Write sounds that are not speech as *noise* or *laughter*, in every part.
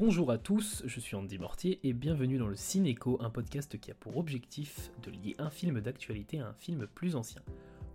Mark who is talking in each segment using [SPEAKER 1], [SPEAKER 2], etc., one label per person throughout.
[SPEAKER 1] Bonjour à tous, je suis Andy Mortier et bienvenue dans le Cinéco, un podcast qui a pour objectif de lier un film d'actualité à un film plus ancien.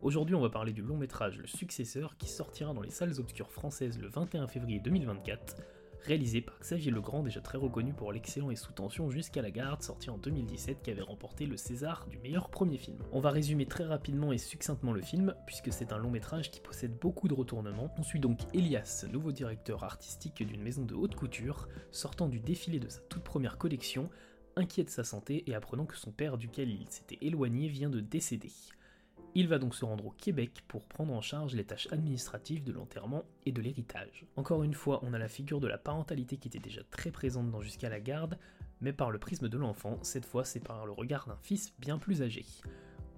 [SPEAKER 1] Aujourd'hui, on va parler du long métrage Le Successeur qui sortira dans les salles obscures françaises le 21 février 2024 réalisé par Xavier Legrand, déjà très reconnu pour l'excellent et sous tension Jusqu'à la garde, sorti en 2017, qui avait remporté le César du meilleur premier film. On va résumer très rapidement et succinctement le film, puisque c'est un long métrage qui possède beaucoup de retournements. On suit donc Elias, nouveau directeur artistique d'une maison de haute couture, sortant du défilé de sa toute première collection, inquiet de sa santé et apprenant que son père duquel il s'était éloigné vient de décéder. Il va donc se rendre au Québec pour prendre en charge les tâches administratives de l'enterrement et de l'héritage. Encore une fois, on a la figure de la parentalité qui était déjà très présente dans Jusqu'à la garde, mais par le prisme de l'enfant, cette fois c'est par le regard d'un fils bien plus âgé.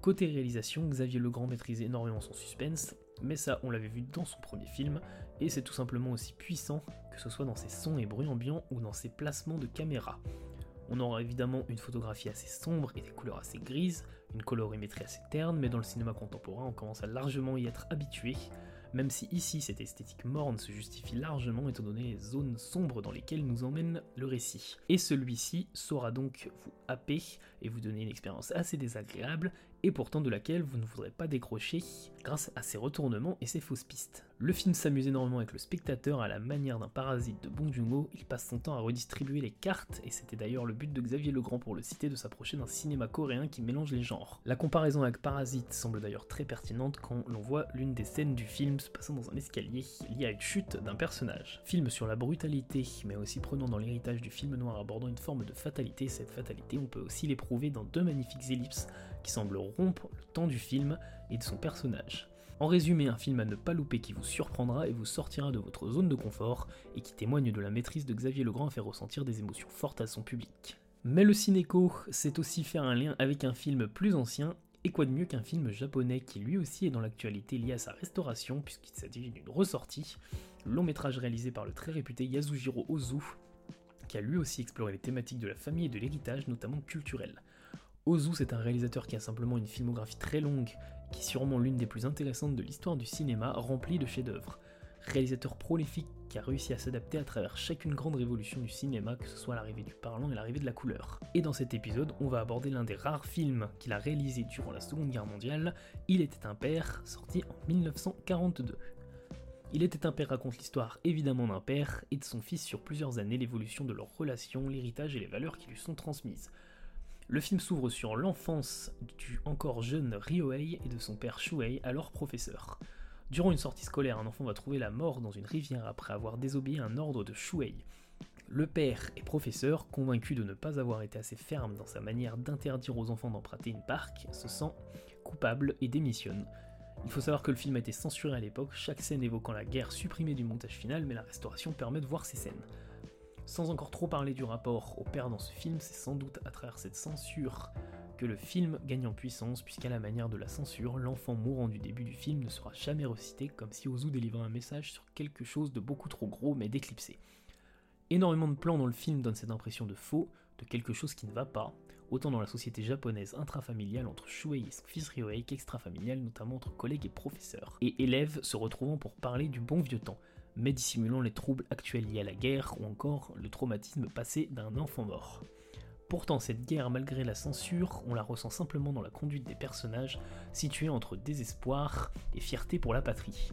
[SPEAKER 1] Côté réalisation, Xavier Legrand maîtrise énormément son suspense, mais ça on l'avait vu dans son premier film, et c'est tout simplement aussi puissant que ce soit dans ses sons et bruits ambiants ou dans ses placements de caméra. On aura évidemment une photographie assez sombre et des couleurs assez grises, une colorimétrie assez terne, mais dans le cinéma contemporain on commence à largement y être habitué, même si ici cette esthétique morne se justifie largement étant donné les zones sombres dans lesquelles nous emmène le récit. Et celui-ci saura donc vous happer et vous donner une expérience assez désagréable, et pourtant de laquelle vous ne voudrez pas décrocher grâce à ses retournements et ses fausses pistes. Le film s'amuse énormément avec le spectateur à la manière d'un parasite de Bong Joon-ho, il passe son temps à redistribuer les cartes, et c'était d'ailleurs le but de Xavier Legrand pour le citer de s'approcher d'un cinéma coréen qui mélange les genres. La comparaison avec Parasite semble d'ailleurs très pertinente quand l'on voit l'une des scènes du film se passant dans un escalier lié à une chute d'un personnage. Film sur la brutalité, mais aussi prenant dans l'héritage du film noir abordant une forme de fatalité, cette fatalité on peut aussi l'éprouver dans deux magnifiques ellipses qui semblent rompre le temps du film et de son personnage. En résumé, un film à ne pas louper qui vous surprendra et vous sortira de votre zone de confort et qui témoigne de la maîtrise de Xavier Legrand à faire ressentir des émotions fortes à son public. Mais le cinéco, c'est aussi faire un lien avec un film plus ancien, et quoi de mieux qu'un film japonais qui lui aussi est dans l'actualité lié à sa restauration, puisqu'il s'agit d'une ressortie, long métrage réalisé par le très réputé Yasujiro Ozu, qui a lui aussi exploré les thématiques de la famille et de l'héritage, notamment culturel. Ozu, c'est un réalisateur qui a simplement une filmographie très longue, qui est sûrement l'une des plus intéressantes de l'histoire du cinéma, remplie de chefs-d'œuvre. Réalisateur prolifique qui a réussi à s'adapter à travers chacune grande révolution du cinéma, que ce soit l'arrivée du parlant et l'arrivée de la couleur. Et dans cet épisode, on va aborder l'un des rares films qu'il a réalisé durant la Seconde Guerre mondiale, Il était un père, sorti en 1942. Il était un père raconte l'histoire évidemment d'un père et de son fils sur plusieurs années, l'évolution de leurs relations, l'héritage et les valeurs qui lui sont transmises. Le film s'ouvre sur l'enfance du encore jeune Ryohei et de son père Shuei, alors professeur. Durant une sortie scolaire, un enfant va trouver la mort dans une rivière après avoir désobéi un ordre de Shuei. Le père est professeur, convaincu de ne pas avoir été assez ferme dans sa manière d'interdire aux enfants d'emprunter une parc, se sent coupable et démissionne. Il faut savoir que le film a été censuré à l'époque, chaque scène évoquant la guerre supprimée du montage final, mais la restauration permet de voir ces scènes. Sans encore trop parler du rapport au père dans ce film, c'est sans doute à travers cette censure que le film gagne en puissance, puisqu'à la manière de la censure, l'enfant mourant du début du film ne sera jamais recité comme si Ozu délivrait un message sur quelque chose de beaucoup trop gros mais d'éclipsé. Énormément de plans dans le film donnent cette impression de faux, de quelque chose qui ne va pas, autant dans la société japonaise intrafamiliale entre Shuei et fils Ryohei notamment entre collègues et professeurs, et élèves se retrouvant pour parler du bon vieux temps, mais dissimulant les troubles actuels liés à la guerre ou encore le traumatisme passé d'un enfant mort. Pourtant, cette guerre, malgré la censure, on la ressent simplement dans la conduite des personnages, situés entre désespoir et fierté pour la patrie.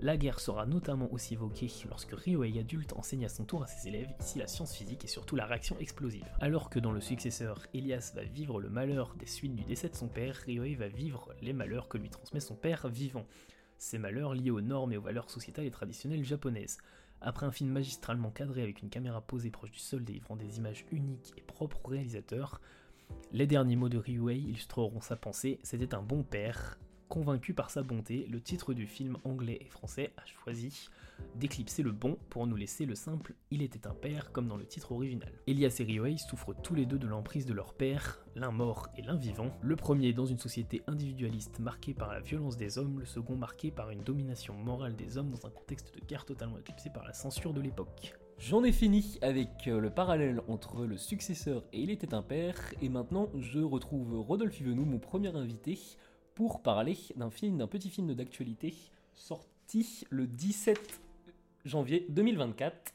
[SPEAKER 1] La guerre sera notamment aussi évoquée lorsque Ryohei adulte enseigne à son tour à ses élèves ici la science physique et surtout la réaction explosive. Alors que dans le successeur, Elias va vivre le malheur des suites du décès de son père, Ryohei va vivre les malheurs que lui transmet son père vivant ces malheurs liés aux normes et aux valeurs sociétales et traditionnelles japonaises. Après un film magistralement cadré avec une caméra posée proche du sol délivrant des images uniques et propres au réalisateur, les derniers mots de Ryuei illustreront sa pensée, c'était un bon père, Convaincu par sa bonté, le titre du film anglais et français a choisi d'éclipser le bon pour nous laisser le simple Il était un père comme dans le titre original. Elias et Ryohei souffrent tous les deux de l'emprise de leur père, l'un mort et l'un vivant, le premier dans une société individualiste marquée par la violence des hommes, le second marqué par une domination morale des hommes dans un contexte de guerre totalement éclipsé par la censure de l'époque. J'en ai fini avec euh, le parallèle entre le successeur et Il était un père, et maintenant je retrouve Rodolphe Yvenou, mon premier invité, pour parler d'un film, d'un petit film d'actualité sorti le 17 janvier 2024.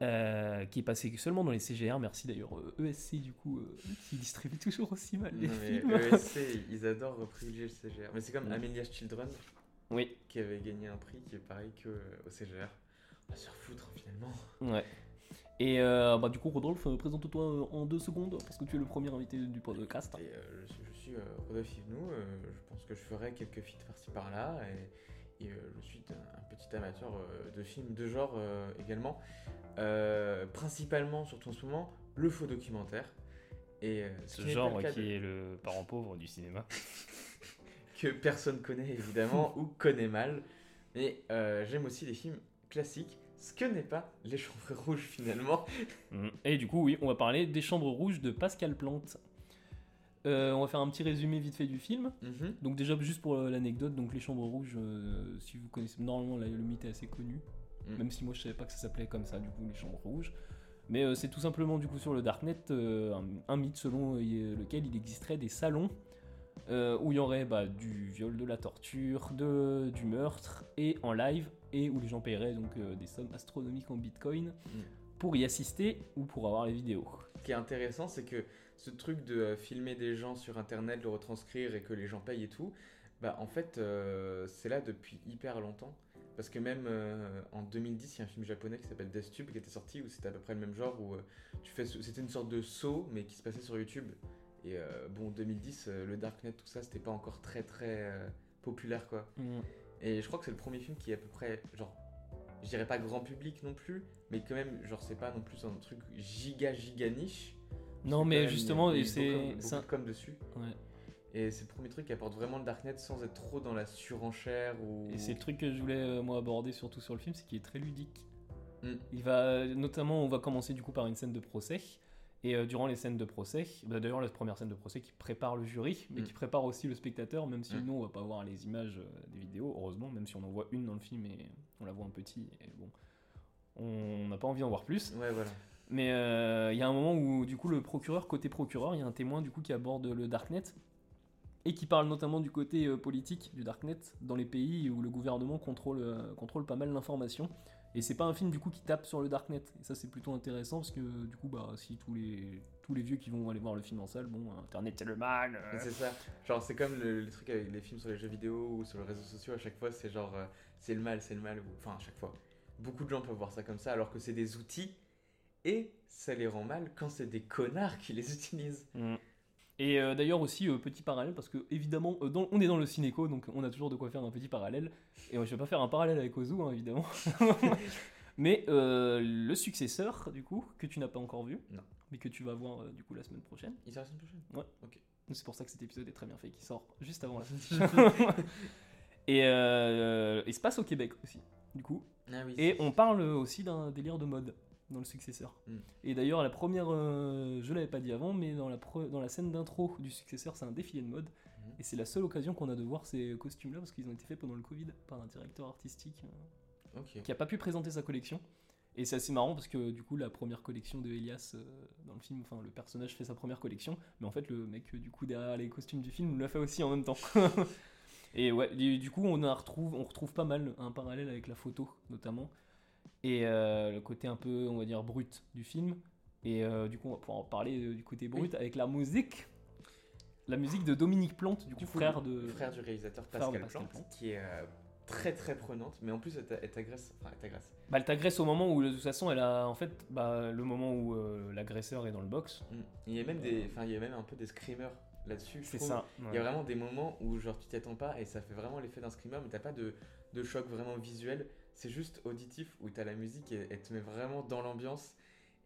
[SPEAKER 1] euh, qui est passé seulement dans les CGR. Merci d'ailleurs euh, ESC du coup, euh, qui distribue toujours aussi mal les
[SPEAKER 2] Non,
[SPEAKER 1] films.
[SPEAKER 2] ESC, ils adorent privilégier le CGR. Mais c'est comme
[SPEAKER 1] Mm.
[SPEAKER 2] Amelia's Children
[SPEAKER 1] Oui,
[SPEAKER 2] qui avait gagné un prix qui est pareil que euh, au CGR. On va se foutre finalement.
[SPEAKER 1] ouais. Et euh, bah, du coup, Rodolphe, présente-toi en deux secondes, parce que tu es le premier invité du podcast.
[SPEAKER 2] Et, je, suis- je suis Rodolphe Yvenou, euh, je pense que je ferai quelques feats par-ci par-là. Et, et, euh, je suis un, un petit amateur euh, de films de genre euh, également. Euh, principalement, surtout en ce moment, le faux documentaire. Et euh, ce
[SPEAKER 1] genre qui
[SPEAKER 2] de-
[SPEAKER 1] est le parent pauvre du cinéma. *laughs*
[SPEAKER 2] que personne connaît évidemment *laughs* ou connaît mal. Mais euh, j'aime aussi les films classiques, ce que n'est pas Les Chambres Rouges finalement.
[SPEAKER 1] Mhm. Et du coup, oui, on va parler des Chambres Rouges de Pascal Plante. Euh, on va faire un petit résumé vite fait du film.
[SPEAKER 2] Mhm.
[SPEAKER 1] Donc déjà juste pour euh, l'anecdote, donc les chambres rouges, euh, si vous connaissez, normalement là, le mythe est assez connu,
[SPEAKER 2] Mm.
[SPEAKER 1] même si moi je savais pas que ça s'appelait comme ça, du coup les chambres rouges. Mais euh, c'est tout simplement du coup sur le darknet un, un mythe selon lequel il existerait des salons où il y aurait bah, du viol, de la torture, de, du meurtre et en live et où les gens paieraient donc des sommes astronomiques en bitcoin pour y assister ou pour avoir les vidéos.
[SPEAKER 2] Qui est intéressant, c'est que ce truc de euh, filmer des gens sur internet, le retranscrire et que les gens payent et tout, bah en fait euh, c'est là depuis hyper longtemps. Parce que même euh, en 2010, il y a un film japonais qui s'appelle Death Tube qui était sorti où c'était à peu près le même genre où euh, tu fais, c'était une sorte de saut mais qui se passait sur YouTube. Et bon, 2010, euh, le darknet, tout ça, c'était pas encore très très populaire quoi. Et je crois que c'est le premier film qui est à peu près, genre, je dirais pas grand public non plus, mais quand même, genre, c'est pas non plus un truc giga giga niche.
[SPEAKER 1] Non mais justement, c'est...
[SPEAKER 2] beaucoup, beaucoup
[SPEAKER 1] c'est un-
[SPEAKER 2] de com dessus.
[SPEAKER 1] ouais.
[SPEAKER 2] Et c'est le premier truc qui apporte vraiment le darknet sans être trop dans la surenchère ou.
[SPEAKER 1] Et c'est le truc que je voulais euh, moi aborder surtout sur le film, c'est qu'il est très ludique.
[SPEAKER 2] Mm.
[SPEAKER 1] Il va notamment, on va commencer du coup par une scène de procès. Et euh, durant les scènes de procès, bah, d'ailleurs la première scène de procès qui prépare le jury, mais
[SPEAKER 2] Mm.
[SPEAKER 1] qui prépare aussi le spectateur, même si
[SPEAKER 2] Mm.
[SPEAKER 1] nous on va pas voir les images euh, des vidéos, heureusement, même si on en voit une dans le film et on la voit un petit, et bon, on n'a pas envie d'en voir plus.
[SPEAKER 2] Ouais, voilà.
[SPEAKER 1] Mais euh, il y a un moment où, du coup, le procureur, côté procureur, il y a un témoin, du coup, qui aborde le Darknet et qui parle notamment du côté politique du Darknet dans les pays où le gouvernement contrôle, contrôle pas mal l'information. Et c'est pas un film, du coup, qui tape sur le Darknet. Et ça, c'est plutôt intéressant parce que, du coup, bah, si tous les, tous les vieux qui vont aller voir le film en salle, bon, Internet, c'est le mal. euh.
[SPEAKER 2] C'est ça. Genre, c'est comme le, le truc avec les films sur les jeux vidéo ou sur les réseaux sociaux, à chaque fois, c'est genre, euh, c'est le mal, c'est le mal. ou- Enfin, à chaque fois. Beaucoup de gens peuvent voir ça comme ça, alors que c'est des outils. Et ça les rend mal quand c'est des connards qui les *laughs* utilisent.
[SPEAKER 1] Mm. Et euh, d'ailleurs aussi, euh, petit parallèle, parce que évidemment, euh, dans- on est dans le cinéco, donc on a toujours de quoi faire un petit parallèle. Et je vais pas faire un parallèle avec Ozu, hein, évidemment. *laughs* mais le successeur, du coup, que tu n'as pas encore vu,
[SPEAKER 2] Non.
[SPEAKER 1] mais que tu vas voir du coup la semaine prochaine.
[SPEAKER 2] Il sort la semaine prochaine?
[SPEAKER 1] Ouais.
[SPEAKER 2] Ok.
[SPEAKER 1] C'est pour ça que cet épisode est très bien fait, qui sort juste avant la semaine *laughs* prochaine. *laughs* Et il se passe au Québec aussi, du coup.
[SPEAKER 2] Ah oui.
[SPEAKER 1] Et on parle aussi d'un délire de mode dans le successeur.
[SPEAKER 2] Mm.
[SPEAKER 1] Et d'ailleurs, la première, euh, je l'avais pas dit avant, mais dans la, dans la scène d'intro du successeur, c'est un défilé de mode.
[SPEAKER 2] Mhm.
[SPEAKER 1] Et c'est la seule occasion qu'on a de voir ces costumes-là parce qu'ils ont été faits pendant le Covid par un directeur artistique euh, qui a pas pu présenter sa collection. Et c'est assez marrant parce que du coup, la première collection de Elias euh, dans le film, enfin, le personnage fait sa première collection, mais en fait, le mec euh, du coup derrière les costumes du film l'a fait aussi en même temps. *laughs* Et ouais, du du coup, on, retrouve, on retrouve pas mal un parallèle avec la photo, notamment, et euh, le côté un peu, on va dire, brut du film. Et euh, du coup, on va pouvoir en parler euh, du côté brut avec la musique. La musique de Dominique Plante, du coup, frère de.
[SPEAKER 2] frère du réalisateur Pascal, Plante,
[SPEAKER 1] Plante.
[SPEAKER 2] qui est très très prenante, mais en plus elle t'a- elle t'agresse. Enfin, elle t'agresse.
[SPEAKER 1] Bah, elle t'agresse au moment où, de toute façon, elle a. En fait, bah, le moment où l'agresseur est dans le box.
[SPEAKER 2] Mm. Il y a même des, enfin, il y a même un peu des screamers là-dessus.
[SPEAKER 1] C'est ça.
[SPEAKER 2] Il y a vraiment des moments où genre tu t'y attends pas et ça fait vraiment l'effet d'un screamer, mais t'as pas de, de choc vraiment visuel. C'est juste auditif où t'as la musique et elle te met vraiment dans l'ambiance.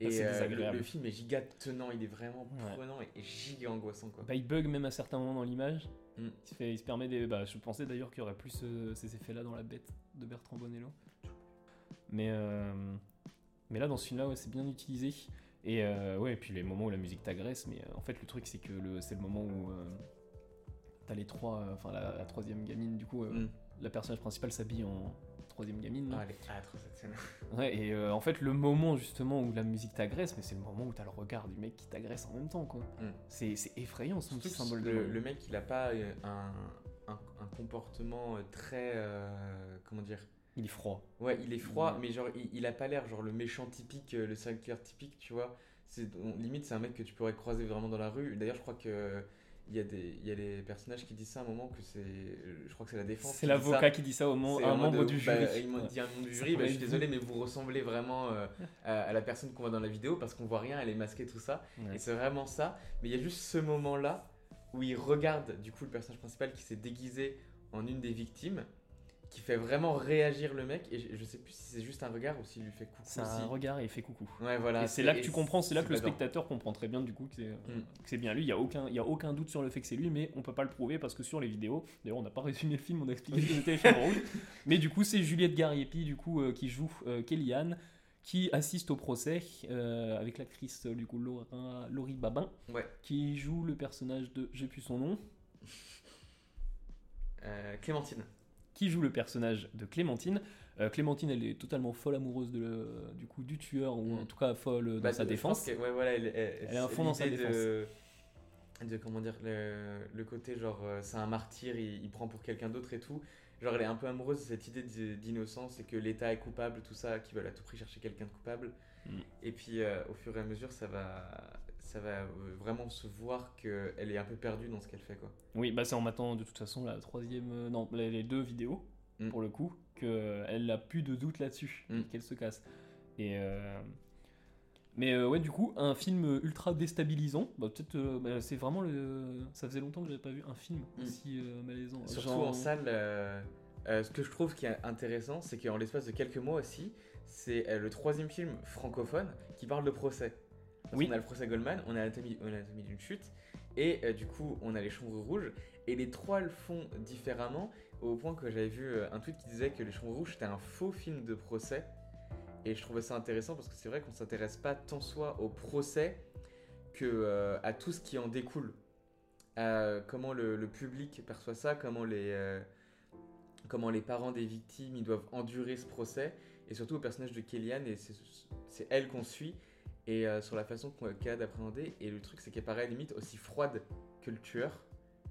[SPEAKER 2] Et
[SPEAKER 1] Ah,
[SPEAKER 2] euh, le, film est giga tenant, il est vraiment
[SPEAKER 1] Ouais.
[SPEAKER 2] prenant et giga angoissant quoi.
[SPEAKER 1] Bah, il bug même à certains moments dans l'image.
[SPEAKER 2] Mm.
[SPEAKER 1] Il, se fait, il se permet des. Bah, je pensais d'ailleurs qu'il y aurait plus euh, ces effets-là dans la bête de Bertrand Bonello. Mais, euh, mais là, dans ce film-là, ouais, c'est bien utilisé. Et euh, ouais, et puis les moments où la musique t'agresse. Mais euh, en fait, le truc, c'est que le, c'est le moment où euh, t'as les trois. euh, Enfin, la, la troisième gamine, du coup, euh,
[SPEAKER 2] Mm.
[SPEAKER 1] la personnage principale s'habille en troisième gamine.
[SPEAKER 2] Ah, elle est âtre cette scène. *laughs*
[SPEAKER 1] Ouais, et euh, en fait, le moment justement où la musique t'agresse, mais c'est le moment où t'as le regard du mec qui t'agresse en même temps, quoi.
[SPEAKER 2] Mm.
[SPEAKER 1] C'est, c'est effrayant son petit symbole de
[SPEAKER 2] le, le mec il a pas un, un, un comportement très. euh, comment dire
[SPEAKER 1] Il est froid.
[SPEAKER 2] Ouais, il est froid,
[SPEAKER 1] Mm.
[SPEAKER 2] mais genre, il, il a pas l'air genre le méchant typique, euh, le serial typique, tu vois. C'est, on- limite, c'est un mec que tu pourrais croiser vraiment dans la rue. D'ailleurs, je crois que il y a des, il y a les personnages qui disent ça à un moment que c'est, je crois que c'est la défense.
[SPEAKER 1] C'est l'avocat qui dit ça au à un membre du
[SPEAKER 2] bah,
[SPEAKER 1] jury.
[SPEAKER 2] il m'a dit à un membre du jury, bah, je suis désolé, mais vous ressemblez vraiment euh, à, à la personne qu'on voit dans la vidéo parce qu'on voit rien, elle est masquée, tout ça.
[SPEAKER 1] Ouais.
[SPEAKER 2] Et c'est vraiment ça. Mais il y a juste ce moment-là où il regarde du coup le personnage principal qui s'est déguisé en une des victimes, qui fait vraiment réagir le mec. Et je, je sais plus si c'est juste un regard ou s'il lui fait coucou.
[SPEAKER 1] C'est un regard et il fait coucou.
[SPEAKER 2] Ouais, voilà.
[SPEAKER 1] et c'est là que tu comprends, c'est là que le spectateur comprend très bien du coup que c'est euh,
[SPEAKER 2] Mm.
[SPEAKER 1] bien lui. Il y a aucun, il y a aucun doute sur le fait que c'est lui, mais on peut pas le prouver parce que sur les vidéos, d'ailleurs on n'a pas *laughs* résumé le film, on a expliqué que c'était. *laughs* Mais du coup c'est Juliette Gariepi du coup euh, qui joue euh, Kellyanne, qui assiste au procès euh, avec l'actrice du coup Laura, Laurie Babin,
[SPEAKER 2] Ouais.
[SPEAKER 1] qui joue le personnage de, j'ai plus son nom,
[SPEAKER 2] Euh, Clémentine.
[SPEAKER 1] Qui joue le personnage de Clémentine. Euh, Clémentine, elle est totalement folle amoureuse de, le- du coup du tueur ou
[SPEAKER 2] Mm.
[SPEAKER 1] en tout cas folle dans
[SPEAKER 2] Bah,
[SPEAKER 1] sa défense.
[SPEAKER 2] que- ouais, voilà, elle, elle-
[SPEAKER 1] Elle est à
[SPEAKER 2] c'est
[SPEAKER 1] fond dans sa
[SPEAKER 2] l'idée de, de comment dire le, le côté genre euh, c'est un martyr, il, il prend pour quelqu'un d'autre et tout. Genre elle est un peu amoureuse de cette idée d'i- d'innocence et que l'État est coupable, tout ça, qu'ils veulent à tout prix chercher quelqu'un de coupable.
[SPEAKER 1] Mm.
[SPEAKER 2] Et puis euh, au fur et à mesure, ça va, ça va euh, vraiment se voir qu'elle est un peu perdue dans ce qu'elle fait quoi.
[SPEAKER 1] Oui, bah c'est en m'attendant de toute façon la troisième, euh, non, les, deux vidéos
[SPEAKER 2] Mm.
[SPEAKER 1] pour le coup, qu'elle n'a plus de doute là-dessus,
[SPEAKER 2] Mm.
[SPEAKER 1] qu'elle se casse. Et euh, mais euh, ouais, du coup, un film ultra déstabilisant. Bah, peut-être, euh, bah, c'est vraiment le. Ça faisait longtemps que j'avais pas vu un film
[SPEAKER 2] Mm.
[SPEAKER 1] aussi euh, malaisant.
[SPEAKER 2] Surtout
[SPEAKER 1] Genre-
[SPEAKER 2] en salle, euh, euh, ce que je trouve qui est intéressant, c'est qu'en l'espace de quelques mois aussi, c'est euh, le troisième film francophone qui parle de procès. Parce
[SPEAKER 1] Oui.
[SPEAKER 2] qu'on a le procès Goldman, on a l'anatomie on d'une chute, et euh, du coup on a les chambres rouges, et les trois le font différemment, au point que j'avais vu euh, un tweet qui disait que les chambres rouges c'était un faux film de procès, et je trouvais ça intéressant parce que c'est vrai qu'on s'intéresse pas tant soit au procès que euh, à tout ce qui en découle. À comment le, le public perçoit ça, comment les, euh, comment les parents des victimes ils doivent endurer ce procès, et surtout au personnage de Kellyanne, et c'est elle qu'on suit, et euh, sur la façon qu'on- qu'elle a d'appréhender. Et le truc, c'est qu'elle paraît limite aussi froide que le tueur.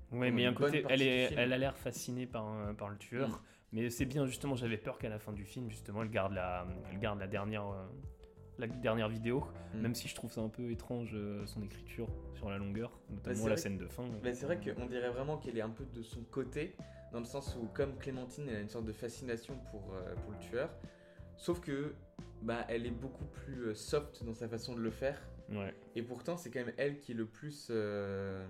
[SPEAKER 2] Pendant
[SPEAKER 1] mais un côté, elle, est, elle a l'air fascinée par, euh, par le tueur.
[SPEAKER 2] Mm.
[SPEAKER 1] Mais c'est bien, justement, j'avais peur qu'à la fin du film, justement, elle garde la, elle garde la, dernière, euh, la dernière vidéo.
[SPEAKER 2] Mm.
[SPEAKER 1] Même si je trouve ça un peu étrange, euh, son écriture sur la longueur, notamment
[SPEAKER 2] c'est
[SPEAKER 1] la scène de fin.
[SPEAKER 2] Mais c'est vrai qu'on dirait vraiment qu'elle est un peu de son côté, dans le sens où, comme Clémentine, elle a une sorte de fascination pour, euh, pour le tueur. Sauf que, bah, elle est beaucoup plus euh, soft dans sa façon de le faire.
[SPEAKER 1] Ouais.
[SPEAKER 2] Et pourtant, c'est quand même elle qui est le plus. euh,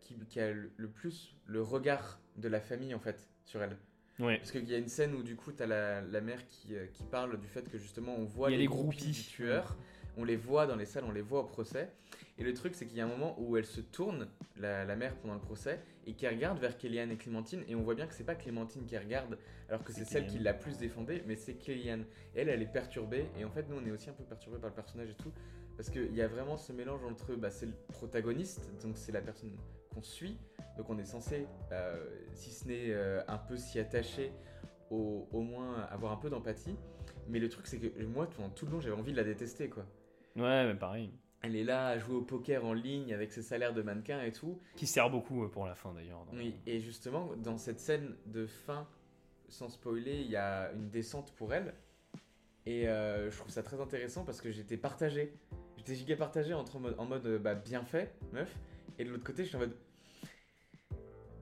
[SPEAKER 2] qui, qui a le, le plus le regard de la famille, en fait, sur elle.
[SPEAKER 1] Ouais.
[SPEAKER 2] Parce qu'il y a une scène où, du coup, t'as la, la mère qui, euh, qui parle du fait que, justement, on voit les,
[SPEAKER 1] les
[SPEAKER 2] groupies
[SPEAKER 1] groupies.
[SPEAKER 2] du tueur. On les voit dans les salles, on les voit au procès. Et le truc, c'est qu'il y a un moment où elle se tourne, la, la mère, pendant le procès, et qui regarde vers Kellyanne et Clémentine. Et on voit bien que c'est pas Clémentine qui regarde, alors que
[SPEAKER 1] C'est
[SPEAKER 2] celle qui l'a plus défendée, mais c'est Kellyanne. Elle, elle est perturbée. Et en fait, nous, on est aussi un peu perturbés par le personnage et tout. Parce qu'il y a vraiment ce mélange entre, bah, c'est le protagoniste, donc c'est la personne qu'on suit. Donc on est censé, euh, si ce n'est euh, un peu s'y attacher, au, au moins avoir un peu d'empathie. Mais le truc, c'est que moi, pendant tout le long, j'avais envie de la détester, quoi.
[SPEAKER 1] Ouais, mais pareil.
[SPEAKER 2] Elle est là à jouer au poker en ligne avec ses salaires de mannequin et tout.
[SPEAKER 1] Qui sert beaucoup euh, pour la fin d'ailleurs.
[SPEAKER 2] Oui, et justement, dans cette scène de fin, sans spoiler, il y a une descente pour elle. Et euh, je trouve ça très intéressant parce que j'étais partagé. J'étais giga partagé entre en mode, en mode, euh, bah, bien fait, meuf. Et de l'autre côté, j'étais en mode.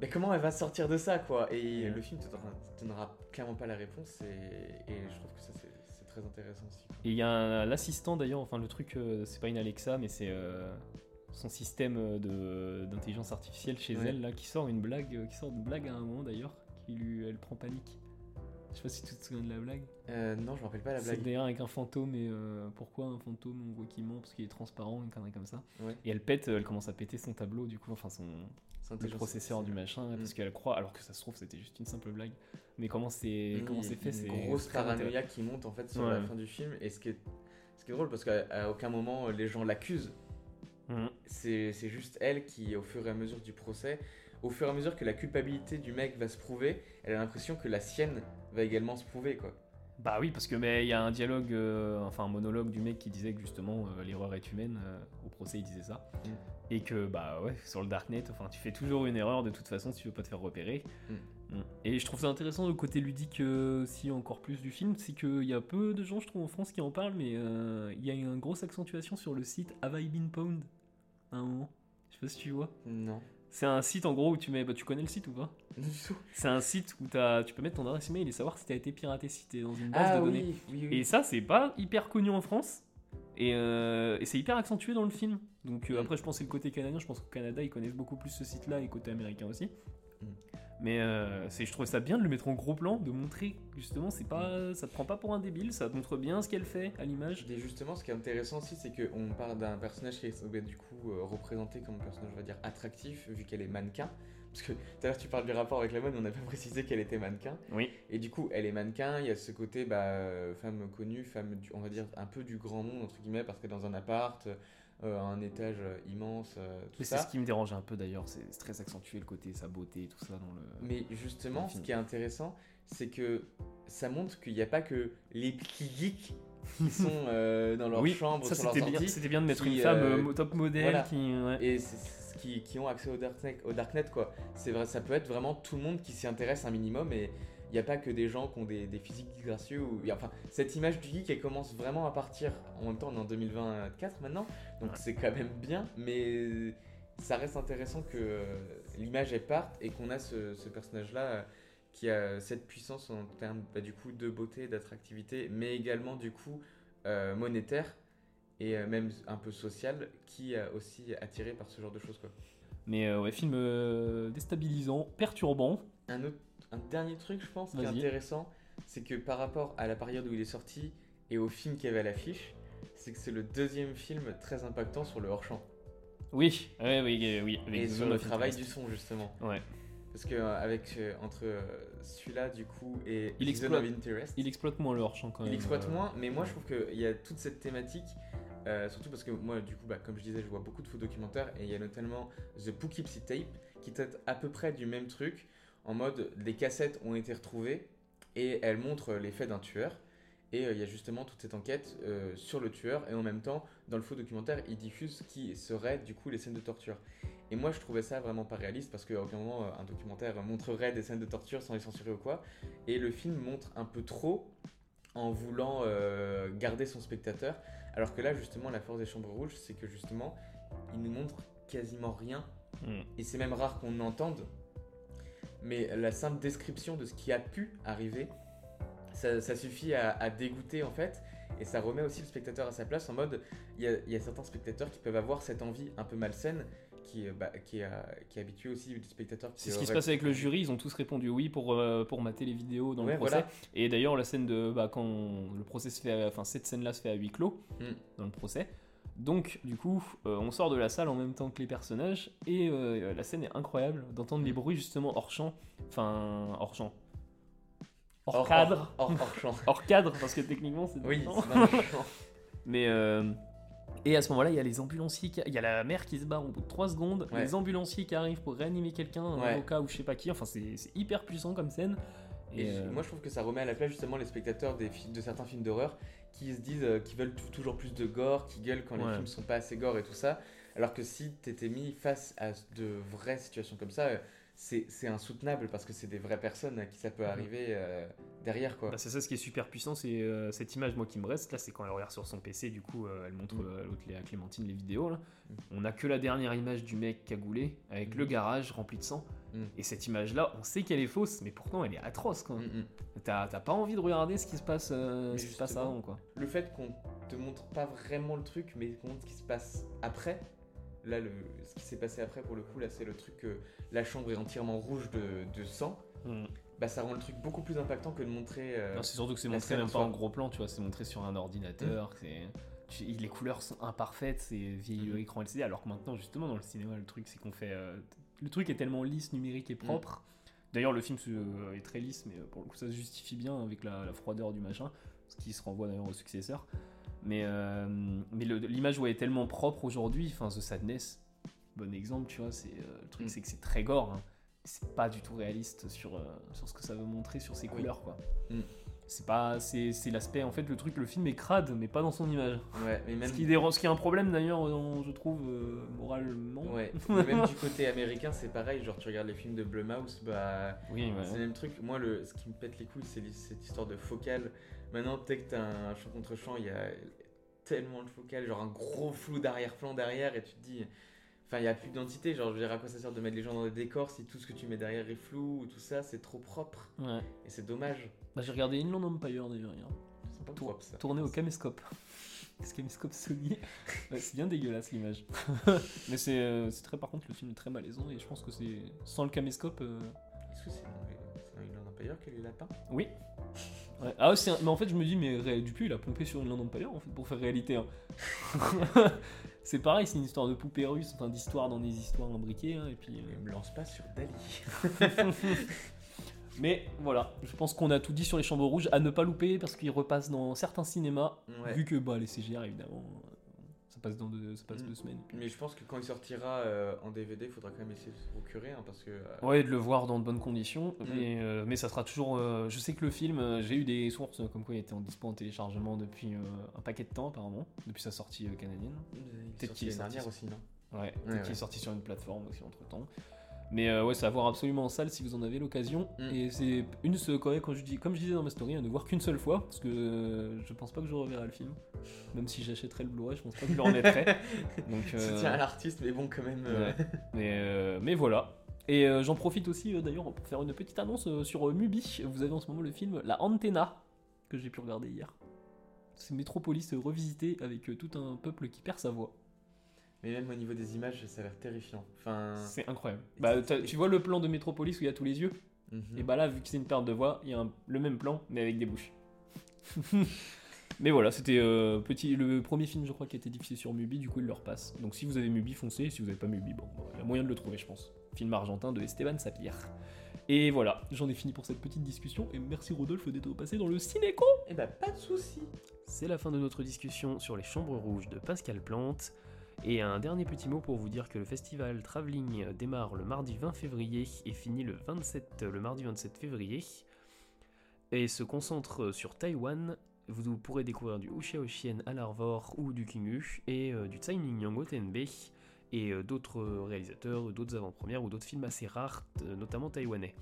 [SPEAKER 2] Mais comment elle va sortir de ça, quoi? Et
[SPEAKER 1] Ouais.
[SPEAKER 2] le film te donnera, te donnera clairement pas la réponse. Et, et je trouve que ça, c'est très intéressant aussi.
[SPEAKER 1] Et il y a un- l'assistant d'ailleurs, enfin le truc, euh, c'est pas une Alexa, mais c'est euh, son système euh, d'intelligence artificielle chez
[SPEAKER 2] Ouais.
[SPEAKER 1] elle là, qui sort une blague, qui sort une blague à un moment d'ailleurs, qui lui, elle prend panique. Je sais pas si tu te souviens de la blague.
[SPEAKER 2] Euh, non, je me rappelle pas la
[SPEAKER 1] C'est
[SPEAKER 2] blague.
[SPEAKER 1] d'ailleurs avec un fantôme et euh, pourquoi un fantôme on voit qu'il ment parce qu'il est transparent, une connerie comme ça.
[SPEAKER 2] Ouais.
[SPEAKER 1] Et elle pète, euh, elle commence à péter son tableau du coup, enfin son
[SPEAKER 2] C'est
[SPEAKER 1] le processeur
[SPEAKER 2] c'est-
[SPEAKER 1] du machin,
[SPEAKER 2] Mm.
[SPEAKER 1] parce qu'elle croit, alors que ça se trouve c'était juste une simple blague. Mais comment c'est comment c'est fait, c'est
[SPEAKER 2] une grosse paranoïa qui monte en fait sur
[SPEAKER 1] Ouais.
[SPEAKER 2] la fin du film. Et ce qui est, ce qui est drôle parce qu'à aucun moment les gens l'accusent. C'est c'est juste elle qui, au fur et à mesure du procès, au fur et à mesure que la culpabilité du mec va se prouver, elle a l'impression que la sienne va également se prouver quoi.
[SPEAKER 1] Bah oui, parce que mais il y a un dialogue, euh, enfin un monologue du mec qui disait que justement euh, l'erreur est humaine. euh, au procès, il disait ça.
[SPEAKER 2] Mm.
[SPEAKER 1] Et que bah ouais, sur le darknet, enfin tu fais toujours une erreur de toute façon si tu veux pas te faire repérer.
[SPEAKER 2] Mm.
[SPEAKER 1] Mm. Et je trouve ça intéressant le côté ludique euh, si encore plus du film, c'est qu'il y a peu de gens, je trouve, en France qui en parlent, mais il y a une grosse accentuation sur le site Have I Been Pwned à un moment. Je sais pas si tu vois.
[SPEAKER 2] Non.
[SPEAKER 1] C'est un site en gros où tu mets. Bah, tu connais le site ou pas *laughs*
[SPEAKER 2] Du tout.
[SPEAKER 1] C'est un site où as, tu peux mettre ton adresse email et savoir si t'as été piraté, si t'es dans une base
[SPEAKER 2] Ah
[SPEAKER 1] de données.
[SPEAKER 2] oui, oui, oui.
[SPEAKER 1] Et ça, c'est pas hyper connu en France. Et, euh, et c'est hyper accentué dans le film. Donc euh,
[SPEAKER 2] Mm.
[SPEAKER 1] après, je pense que c'est le côté canadien. Je pense qu'au Canada, ils connaissent beaucoup plus ce site-là et côté américain aussi.
[SPEAKER 2] Mm.
[SPEAKER 1] Mais euh, c'est, je trouve ça bien de le mettre en gros plan, de montrer justement, c'est pas, ça te prend pas pour un débile, ça te montre bien ce qu'elle fait à l'image.
[SPEAKER 2] Et justement, ce qui est intéressant aussi, c'est qu'on parle d'un personnage qui est du coup euh, représenté comme un personnage, on va dire, attractif, vu qu'elle est mannequin. Parce que tout à l'heure, tu parles du rapport avec la mode, mais on n'a pas *laughs* précisé qu'elle était mannequin.
[SPEAKER 1] Oui.
[SPEAKER 2] Et du coup, elle est mannequin, il y a ce côté bah, euh, femme connue, femme, du- on va dire, un peu du grand monde, entre guillemets, parce qu'elle est dans un appart, euh, un étage euh, immense, euh, tout
[SPEAKER 1] Mais c'est
[SPEAKER 2] ça.
[SPEAKER 1] ce qui me dérange un peu d'ailleurs, c'est très accentué le côté sa beauté et tout ça dans le.
[SPEAKER 2] Mais justement, ce qui est intéressant, c'est que ça montre qu'il n'y a pas que les petits geeks qui *laughs* sont euh, dans leur
[SPEAKER 1] oui,
[SPEAKER 2] chambre,
[SPEAKER 1] ça
[SPEAKER 2] sur leur
[SPEAKER 1] c'était bien,
[SPEAKER 2] ordi,
[SPEAKER 1] c'était bien de mettre
[SPEAKER 2] qui,
[SPEAKER 1] une femme
[SPEAKER 2] euh,
[SPEAKER 1] top modèle
[SPEAKER 2] voilà.
[SPEAKER 1] qui. ouais.
[SPEAKER 2] et qui, qui ont accès au darknet, au darknet quoi. C'est vrai, ça peut être vraiment tout le monde qui s'y intéresse un minimum et il n'y a pas que des gens qui ont des, des physiques gracieux ou enfin cette image du geek elle commence vraiment à partir. En même temps, on est en 2024 maintenant, donc
[SPEAKER 1] Ouais.
[SPEAKER 2] c'est quand même bien, mais ça reste intéressant que euh, l'image elle parte et qu'on a ce, ce personnage là qui a cette puissance en termes bah, du coup de beauté, d'attractivité, mais également du coup euh, monétaire et euh, même un peu social qui a aussi attiré par ce genre de choses quoi.
[SPEAKER 1] Mais euh, ouais, film euh, déstabilisant, perturbant.
[SPEAKER 2] Un autre, un dernier truc je pense qui est intéressant, c'est que par rapport à la période où il est sorti et au film qu'il y avait à l'affiche, c'est que c'est le deuxième film très impactant sur le hors champ
[SPEAKER 1] Oui, oui, oui, oui. avec
[SPEAKER 2] et sur le travail du son justement.
[SPEAKER 1] Ouais.
[SPEAKER 2] Parce que euh, avec euh, entre euh, celui-là du coup et
[SPEAKER 1] Il exploite-
[SPEAKER 2] of Interest,
[SPEAKER 1] Il exploite moins le hors-champ quand
[SPEAKER 2] il
[SPEAKER 1] même.
[SPEAKER 2] exploite
[SPEAKER 1] euh,
[SPEAKER 2] moins, mais moi je trouve qu'il y a toute cette thématique, surtout parce que moi du coup, bah, comme je disais, je vois beaucoup de faux documentaires et il y a notamment The Poughkeepsie Tape qui traite à peu près du même truc, en mode les cassettes ont été retrouvées et elles montrent les faits d'un tueur. Et euh, il y a justement toute cette enquête euh, sur le tueur et en même temps, dans le faux documentaire, il diffuse ce qui serait du coup les scènes de torture. Et moi je trouvais ça vraiment pas réaliste parce qu'à aucun moment euh, un documentaire montrerait des scènes de torture sans les censurer ou quoi. Et le film montre un peu trop en voulant garder son spectateur. Alors que là, justement, la force des chambres rouges, c'est que justement, il nous montre quasiment rien.
[SPEAKER 1] hmm.
[SPEAKER 2] Et c'est même rare qu'on entende. Mais la simple description de ce qui a pu arriver, ça, ça suffit à, à dégoûter en fait. Et ça remet aussi le spectateur à sa place en mode, il y a, il y a certains spectateurs qui peuvent avoir cette envie un peu malsaine qui, euh, bah, qui, est, euh, qui est habitué aussi des spectateurs qui
[SPEAKER 1] C'est ce qui se passe avec le jury, ils ont tous répondu oui pour, euh, pour mater les vidéos dans
[SPEAKER 2] Ouais,
[SPEAKER 1] le procès.
[SPEAKER 2] voilà.
[SPEAKER 1] Et d'ailleurs, la scène de. Bah, quand le procès se fait. Enfin, cette scène-là se fait à huis clos
[SPEAKER 2] Mm.
[SPEAKER 1] dans le procès. Donc, du coup, euh, on sort de la salle en même temps que les personnages. Et euh, la scène est incroyable d'entendre les bruits justement hors champ. Enfin, hors champ. Hors,
[SPEAKER 2] Hors-
[SPEAKER 1] cadre.
[SPEAKER 2] Hors, hors, hors champ. *laughs*
[SPEAKER 1] Hors cadre, parce que techniquement, c'est.
[SPEAKER 2] Oui,
[SPEAKER 1] dedans.
[SPEAKER 2] c'est dans le champ. *laughs*
[SPEAKER 1] Mais euh, et à ce moment-là, il y a les ambulanciers, qui- il y a la mère qui se barre au bout de 3 secondes,
[SPEAKER 2] Ouais.
[SPEAKER 1] les ambulanciers qui arrivent pour réanimer quelqu'un, un
[SPEAKER 2] Ouais.
[SPEAKER 1] avocat ou je sais pas qui. Enfin, c'est hyper puissant comme scène.
[SPEAKER 2] Et
[SPEAKER 1] Et, euh,
[SPEAKER 2] moi, je trouve que ça remet à la place justement les spectateurs des de certains films d'horreur qui se disent euh, qu'ils veulent tou- toujours plus de gore, qui gueulent quand les
[SPEAKER 1] Ouais.
[SPEAKER 2] films sont pas assez gore et tout ça. Alors que si t'étais mis face à de vraies situations comme ça, euh, c'est c'est insoutenable parce que c'est des vraies personnes à qui ça peut arriver euh, derrière quoi.
[SPEAKER 1] bah, c'est ça ce qui est super puissant, c'est euh, cette image moi qui me reste là, c'est quand elle regarde sur son PC, du coup euh, elle montre
[SPEAKER 2] Mm.
[SPEAKER 1] euh, à l'autre, à Clémentine les vidéos là.
[SPEAKER 2] Mm.
[SPEAKER 1] On a que la dernière image du mec cagoulé avec
[SPEAKER 2] Mhm.
[SPEAKER 1] le garage rempli de sang.
[SPEAKER 2] Mm.
[SPEAKER 1] Et cette image là, on sait qu'elle est fausse, mais pourtant elle est atroce quoi.
[SPEAKER 2] Mm, mm.
[SPEAKER 1] T'as t'as pas envie de regarder ce qui se passe, euh, ce qui se passe avant quoi.
[SPEAKER 2] Le fait qu'on te montre pas vraiment le truc, mais qu'on montre ce qui se passe après. Là, le, ce qui s'est passé après, pour le coup, là, c'est le truc que la chambre est entièrement rouge de, de sang.
[SPEAKER 1] Mm.
[SPEAKER 2] Bah, ça rend le truc beaucoup plus impactant que de montrer. euh,
[SPEAKER 1] Non, c'est surtout que c'est montré même
[SPEAKER 2] en
[SPEAKER 1] pas en gros plan, tu vois, c'est montré sur un ordinateur. c'est les couleurs sont imparfaites, c'est vieil écran LCD, alors que maintenant, justement, dans le cinéma, le truc, c'est qu'on fait. euh, le truc est tellement lisse, numérique et propre. D'ailleurs, le film euh, est très lisse, mais euh, pour le coup, ça se justifie bien avec la, la froideur du machin, ce qui se renvoie d'ailleurs au successeur. Mais, euh, mais l'image ouais, est tellement propre aujourd'hui, enfin, The Sadness, bon exemple, tu vois, c'est, euh, le truc,
[SPEAKER 2] Mm.
[SPEAKER 1] c'est que c'est très gore. hein. C'est pas du tout réaliste sur, sur ce que ça veut montrer, sur ses
[SPEAKER 2] Oui.
[SPEAKER 1] couleurs, quoi.
[SPEAKER 2] Mm.
[SPEAKER 1] C'est pas c'est l'aspect en fait le truc le film est crade mais pas dans son image
[SPEAKER 2] Ouais, mais même,
[SPEAKER 1] ce qui dérange ce qui est un problème d'ailleurs je trouve euh, moralement
[SPEAKER 2] ouais, *laughs* même du côté américain, c'est pareil. Genre, tu regardes les films de Blumhouse, bah.
[SPEAKER 1] oui
[SPEAKER 2] C'est le même truc. Moi, le, ce qui me pète les couilles, c'est cette histoire de focale. Maintenant, peut-être que t'as un champ contre champ, il y a tellement de focale, genre un gros flou d'arrière-plan derrière, et tu te dis. Enfin, il n'y a plus d'identité. Genre, je veux dire, à quoi ça sert de mettre les gens dans des décors si tout ce que tu mets derrière est flou ou tout ça, c'est trop propre.
[SPEAKER 1] ouais
[SPEAKER 2] Et c'est dommage.
[SPEAKER 1] bah, j'ai regardé Inland Empire d'ailleurs hier
[SPEAKER 2] C'est pas propre ça.
[SPEAKER 1] tourné au caméscope *laughs* ce caméscope Sony *laughs* Ouais, c'est bien dégueulasse l'image *laughs* mais c'est euh, c'est très par contre le film est très malaisant et je pense que c'est sans le caméscope euh,
[SPEAKER 2] Est-ce que c'est dans Inland Empire que les lapins?
[SPEAKER 1] Oui. Ouais. Ah, c'est un- mais en fait, je me dis, mais Dupuis, il a pompé sur Inland Empire en fait, pour faire réalité. hein. C'est pareil, c'est une histoire de poupée russe, enfin d'histoire dans des histoires imbriquées. hein, et puis, euh,
[SPEAKER 2] Ne me lance pas sur Dali. *laughs*
[SPEAKER 1] Mais voilà, je pense qu'on a tout dit sur les chambres rouges à ne pas louper parce qu'ils repassent dans certains cinémas.
[SPEAKER 2] Ouais.
[SPEAKER 1] Vu que bah, les CGR, évidemment, passe dans deux, ça passe
[SPEAKER 2] Mm.
[SPEAKER 1] deux semaines.
[SPEAKER 2] Mais je pense que quand il sortira euh, en DVD, il faudra quand même essayer de se procurer hein, parce que. euh,
[SPEAKER 1] Ouais, de le voir dans de bonnes conditions,
[SPEAKER 2] Mm.
[SPEAKER 1] mais, euh, mais ça sera toujours. euh, je sais que le film, j'ai eu des sources euh, comme quoi il était en dispo en téléchargement depuis euh, un paquet de temps apparemment, depuis sa sortie euh, canadienne.
[SPEAKER 2] est
[SPEAKER 1] Peut-être
[SPEAKER 2] sorti
[SPEAKER 1] qu'il est
[SPEAKER 2] l'année dernière
[SPEAKER 1] sorti.
[SPEAKER 2] aussi, non?
[SPEAKER 1] Ouais, peut-être
[SPEAKER 2] Ouais,
[SPEAKER 1] qu'il
[SPEAKER 2] ouais.
[SPEAKER 1] est sorti sur une plateforme aussi entre temps. Mais euh, ouais, c'est à voir absolument en salle si vous en avez l'occasion.
[SPEAKER 2] Mm.
[SPEAKER 1] Et c'est une seule, quand quand je dis, comme je disais dans ma story, à ne voir qu'une seule fois, parce que euh, je pense pas que je reverrai le film. Même si j'achèterais le Blu-ray, je pense pas que je le remettrai. *laughs* Donc, euh,
[SPEAKER 2] Soutien à l'artiste, mais bon, quand même. euh,
[SPEAKER 1] ouais. mais, mais voilà. Et j'en profite aussi d'ailleurs pour faire une petite annonce sur Mubi. Vous avez en ce moment le film La Antenna, que j'ai pu regarder hier. C'est Métropolis revisité avec tout un peuple qui perd sa voix.
[SPEAKER 2] Mais même au niveau des images, ça a l'air terrifiant. Enfin.
[SPEAKER 1] C'est incroyable. Bah, tu vois le plan de Métropolis où il y a tous les yeux
[SPEAKER 2] mhm.
[SPEAKER 1] Et bah là, vu que c'est une perte de voix, il y a un- le même plan, mais avec des bouches. *laughs* mais voilà, c'était euh, petit, le premier film, je crois, qui a été diffusé sur Mubi, du coup, il le repasse. Donc si vous avez Mubi, foncez. Si vous n'avez pas Mubi, bon, bon, il y a moyen de le trouver, je pense. Film argentin de Esteban Sapir. Et voilà, j'en ai fini pour cette petite discussion. Et merci Rodolphe d'être passé dans le Cinéco.
[SPEAKER 2] Eh bah, pas de soucis.
[SPEAKER 1] C'est la fin de notre discussion sur les chambres rouges de Pascal Plante. Et un dernier petit mot pour vous dire que le festival Travelling démarre le mardi 20 février et finit le, 27, le mardi 27 février. Et se concentre sur Taïwan. Vous pourrez découvrir du Wuxiaoxian à l'Arvor ou du Kingu et euh, du Tsai Ming-yang au et euh, d'autres réalisateurs, d'autres avant-premières ou d'autres films assez rares, euh, notamment taïwanais.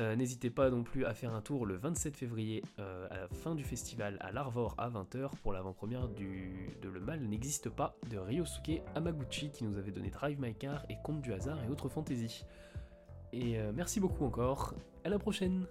[SPEAKER 1] Euh, N'hésitez pas non plus à faire un tour le 27 février euh, à la fin du festival à l'Arvor à 20h pour l'avant-première de Le Mal n'existe pas de Ryosuke Hamaguchi qui nous avait donné Drive My Car et Conte du hasard et autres fantaisies. Et euh, merci beaucoup encore, à la prochaine